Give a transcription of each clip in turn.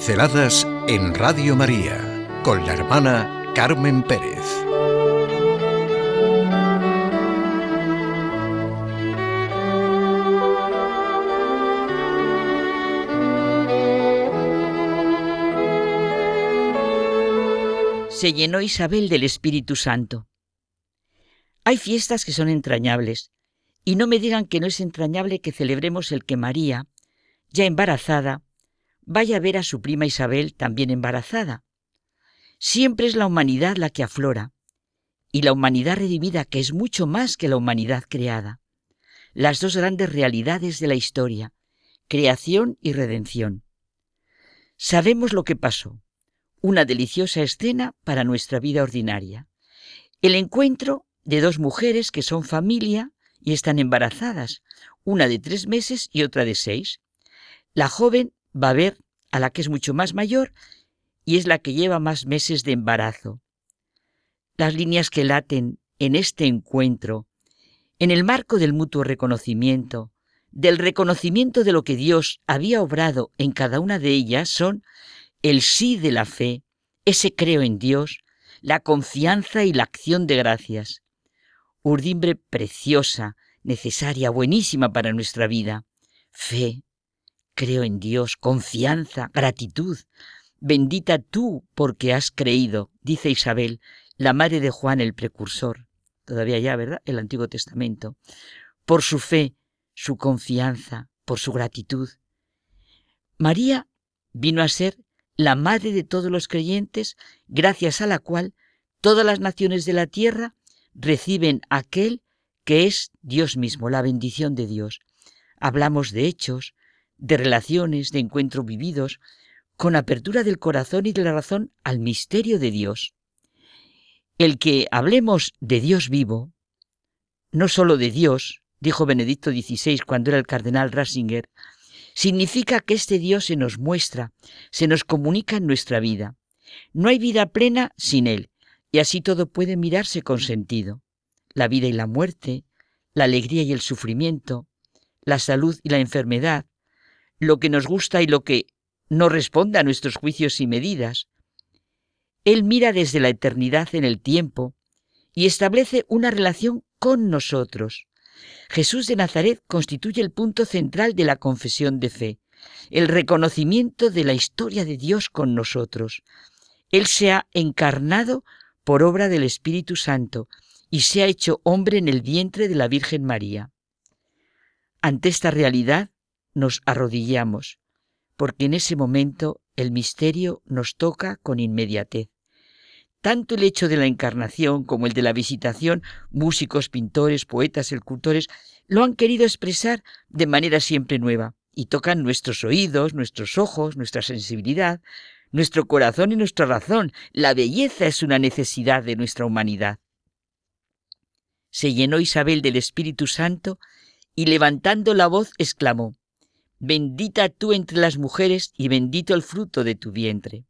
Pinceladas en Radio María con la hermana Carmen Pérez. Se llenó Isabel del Espíritu Santo. Hay fiestas que son entrañables, y no me digan que no es entrañable que celebremos el que María, ya embarazada, vaya a ver a su prima Isabel también embarazada. Siempre es la humanidad la que aflora, y la humanidad redimida que es mucho más que la humanidad creada. Las dos grandes realidades de la historia, creación y redención. Sabemos lo que pasó, una deliciosa escena para nuestra vida ordinaria. El encuentro de dos mujeres que son familia y están embarazadas, una de tres meses y otra de seis. La joven va a ver a la que es mucho más mayor y es la que lleva más meses de embarazo. Las líneas que laten en este encuentro, en el marco del mutuo reconocimiento, del reconocimiento de lo que Dios había obrado en cada una de ellas, son el sí de la fe, ese creo en Dios, la confianza y la acción de gracias. Urdimbre preciosa, necesaria, buenísima para nuestra vida. Fe, creo en Dios, confianza, gratitud. Bendita tú porque has creído, dice Isabel, la madre de Juan el precursor. Todavía ya, ¿verdad? El Antiguo Testamento. Por su fe, su confianza, por su gratitud. María vino a ser la madre de todos los creyentes, gracias a la cual todas las naciones de la tierra reciben aquel que es Dios mismo, la bendición de Dios. Hablamos de hechos, de relaciones, de encuentros vividos, con apertura del corazón y de la razón al misterio de Dios. El que hablemos de Dios vivo, no solo de Dios, dijo Benedicto XVI cuando era el cardenal Ratzinger, significa que este Dios se nos muestra, se nos comunica en nuestra vida. No hay vida plena sin Él, y así todo puede mirarse con sentido. La vida y la muerte, la alegría y el sufrimiento, la salud y la enfermedad, lo que nos gusta y lo que no responde a nuestros juicios y medidas. Él mira desde la eternidad en el tiempo y establece una relación con nosotros. Jesús de Nazaret constituye el punto central de la confesión de fe, el reconocimiento de la historia de Dios con nosotros. Él se ha encarnado por obra del Espíritu Santo y se ha hecho hombre en el vientre de la Virgen María. Ante esta realidad, nos arrodillamos, porque en ese momento el misterio nos toca con inmediatez. Tanto el hecho de la encarnación como el de la visitación, músicos, pintores, poetas, escultores, lo han querido expresar de manera siempre nueva y tocan nuestros oídos, nuestros ojos, nuestra sensibilidad, nuestro corazón y nuestra razón. La belleza es una necesidad de nuestra humanidad. Se llenó Isabel del Espíritu Santo y levantando la voz exclamó, Bendita tú entre las mujeres y bendito el fruto de tu vientre.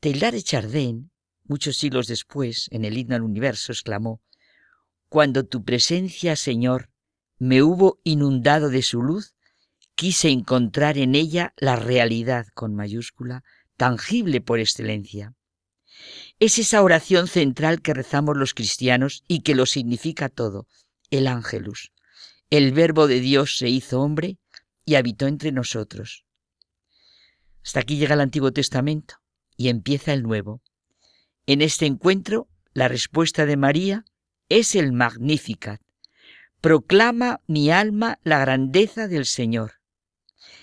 Teilhard de Chardin, muchos siglos después, en el himno al universo, exclamó, Cuando tu presencia, Señor, me hubo inundado de su luz, quise encontrar en ella la realidad con mayúscula, tangible por excelencia. Es esa oración central que rezamos los cristianos y que lo significa todo, el ángelus. El verbo de Dios se hizo hombre y habitó entre nosotros. Hasta aquí llega el Antiguo Testamento y empieza el Nuevo. En este encuentro, la respuesta de María es el Magnificat. Proclama mi alma la grandeza del Señor.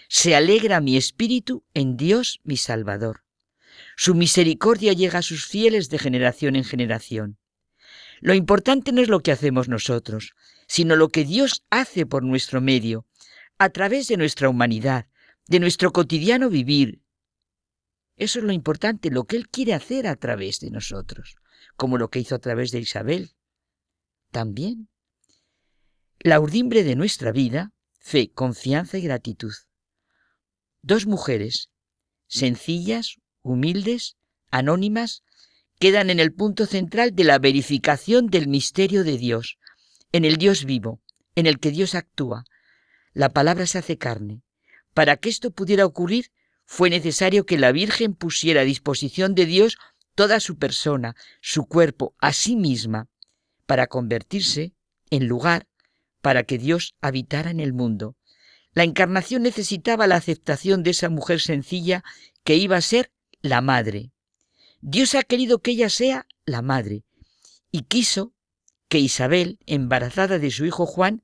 Se alegra mi espíritu en Dios mi Salvador. Su misericordia llega a sus fieles de generación en generación. Lo importante no es lo que hacemos nosotros, sino lo que Dios hace por nuestro medio, a través de nuestra humanidad, de nuestro cotidiano vivir. Eso es lo importante, lo que Él quiere hacer a través de nosotros, como lo que hizo a través de Isabel. También. La urdimbre de nuestra vida, fe, confianza y gratitud. Dos mujeres, sencillas, humildes, anónimas, quedan en el punto central de la verificación del misterio de Dios, en el Dios vivo, en el que Dios actúa, la palabra se hace carne. Para que esto pudiera ocurrir, fue necesario que la Virgen pusiera a disposición de Dios toda su persona, su cuerpo, a sí misma, para convertirse en lugar para que Dios habitara en el mundo. La encarnación necesitaba la aceptación de esa mujer sencilla que iba a ser la madre. Dios ha querido que ella sea la madre y quiso que Isabel, embarazada de su hijo Juan,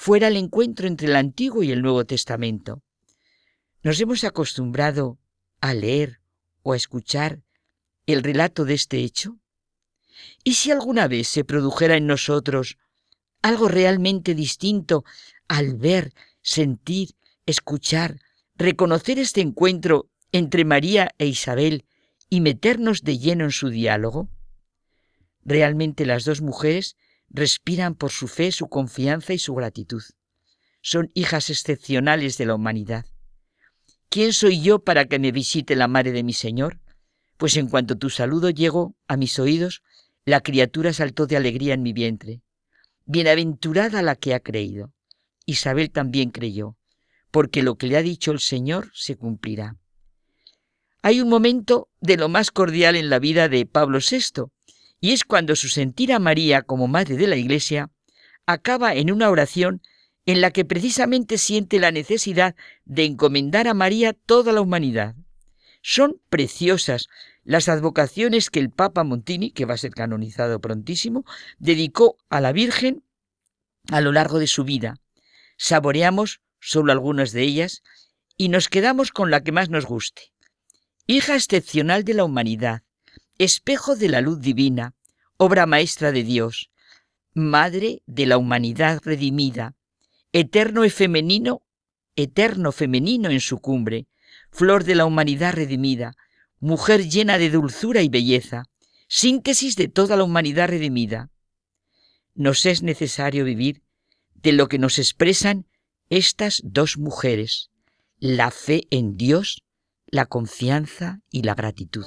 fuera el encuentro entre el Antiguo y el Nuevo Testamento. Nos hemos acostumbrado a leer o a escuchar el relato de este hecho. ¿Y si alguna vez se produjera en nosotros algo realmente distinto al ver, sentir, escuchar, reconocer este encuentro entre María e Isabel y meternos de lleno en su diálogo? Realmente las dos mujeres respiran por su fe, su confianza y su gratitud. Son hijas excepcionales de la humanidad. ¿Quién soy yo para que me visite la madre de mi Señor? Pues en cuanto tu saludo llegó a mis oídos, la criatura saltó de alegría en mi vientre. Bienaventurada la que ha creído. Isabel también creyó, porque lo que le ha dicho el Señor se cumplirá. Hay un momento de lo más cordial en la vida de Pablo VI, y es cuando su sentir a María como madre de la Iglesia acaba en una oración en la que precisamente siente la necesidad de encomendar a María toda la humanidad. Son preciosas las advocaciones que el Papa Montini, que va a ser canonizado prontísimo, dedicó a la Virgen a lo largo de su vida. Saboreamos solo algunas de ellas y nos quedamos con la que más nos guste. Hija excepcional de la humanidad, espejo de la luz divina, obra maestra de Dios, madre de la humanidad redimida, eterno y femenino, eterno femenino en su cumbre, flor de la humanidad redimida, mujer llena de dulzura y belleza, síntesis de toda la humanidad redimida. Nos es necesario vivir de lo que nos expresan estas dos mujeres, la fe en Dios, la confianza y la gratitud.